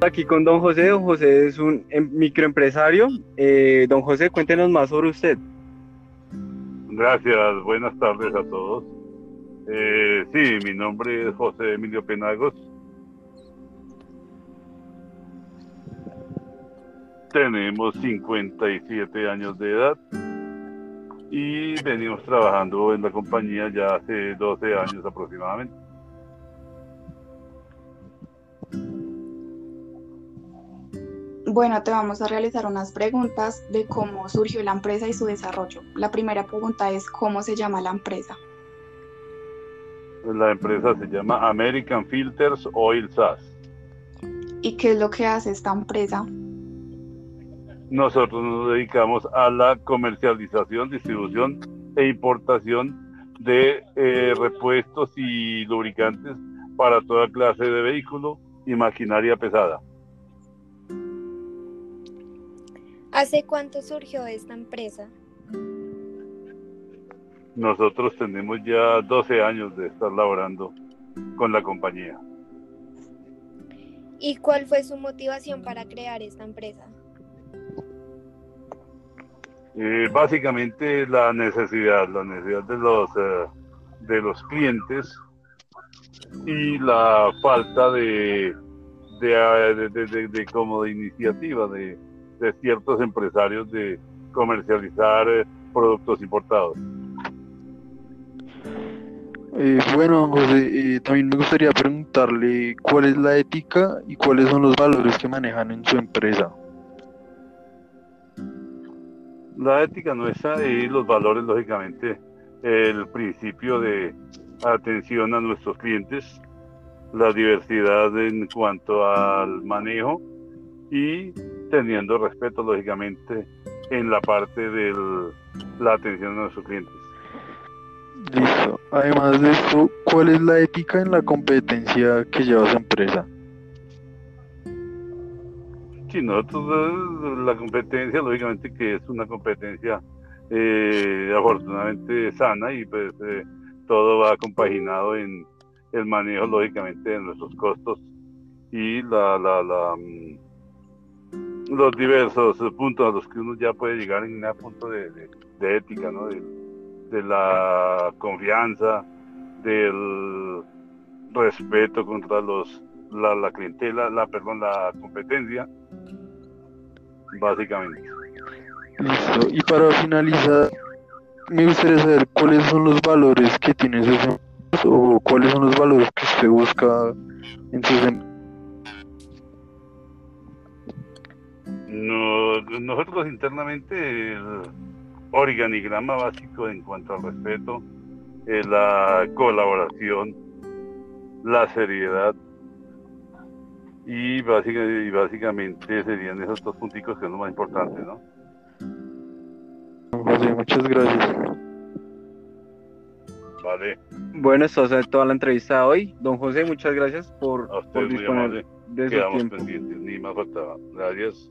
Aquí con don José. Don José es un em- microempresario. Eh, don José, cuéntenos más sobre usted. Gracias, buenas tardes a todos. Eh, sí, mi nombre es José Emilio Penagos. Tenemos 57 años de edad y venimos trabajando en la compañía ya hace 12 años aproximadamente. Bueno, te vamos a realizar unas preguntas de cómo surgió la empresa y su desarrollo. La primera pregunta es ¿cómo se llama la empresa? La empresa se llama American Filters Oil SAS. ¿Y qué es lo que hace esta empresa? Nosotros nos dedicamos a la comercialización, distribución e importación de eh, repuestos y lubricantes para toda clase de vehículo y maquinaria pesada. ¿Hace cuánto surgió esta empresa? Nosotros tenemos ya 12 años de estar laborando con la compañía. ¿Y cuál fue su motivación para crear esta empresa? Eh, básicamente la necesidad, la necesidad de los, eh, de los clientes y la falta de, de, de como de iniciativa de, de ciertos empresarios de comercializar eh, productos importados. Eh, bueno, José, eh, también me gustaría preguntarle cuál es la ética y cuáles son los valores que manejan en su empresa. La ética nuestra y los valores, lógicamente, el principio de atención a nuestros clientes, la diversidad en cuanto al manejo y teniendo respeto, lógicamente, en la parte de la atención a nuestros clientes. Listo. Además de esto, ¿cuál es la ética en la competencia que lleva su empresa? Sí, nosotros eh, la competencia, lógicamente que es una competencia eh, afortunadamente sana y pues eh, todo va compaginado en el manejo, lógicamente, de nuestros costos y la, la, la, mm, los diversos puntos a los que uno ya puede llegar en un punto de, de- ética, ¿no? De, la confianza, del respeto contra los la, la clientela, la perdón, la competencia, básicamente. Listo. Y para finalizar, me gustaría saber cuáles son los valores que tiene o cuáles son los valores que usted busca en sus nosotros internamente el organigrama básico en cuanto al respeto es la colaboración, la seriedad y, básica- y básicamente serían esos dos punticos que son los más importantes, ¿no? Don José, muchas gracias. Vale, Bueno, esto sido toda la entrevista de hoy. Don José, muchas gracias por, a por disponer amable. de su Quedamos tiempo. pendientes, ni más faltaba. Gracias.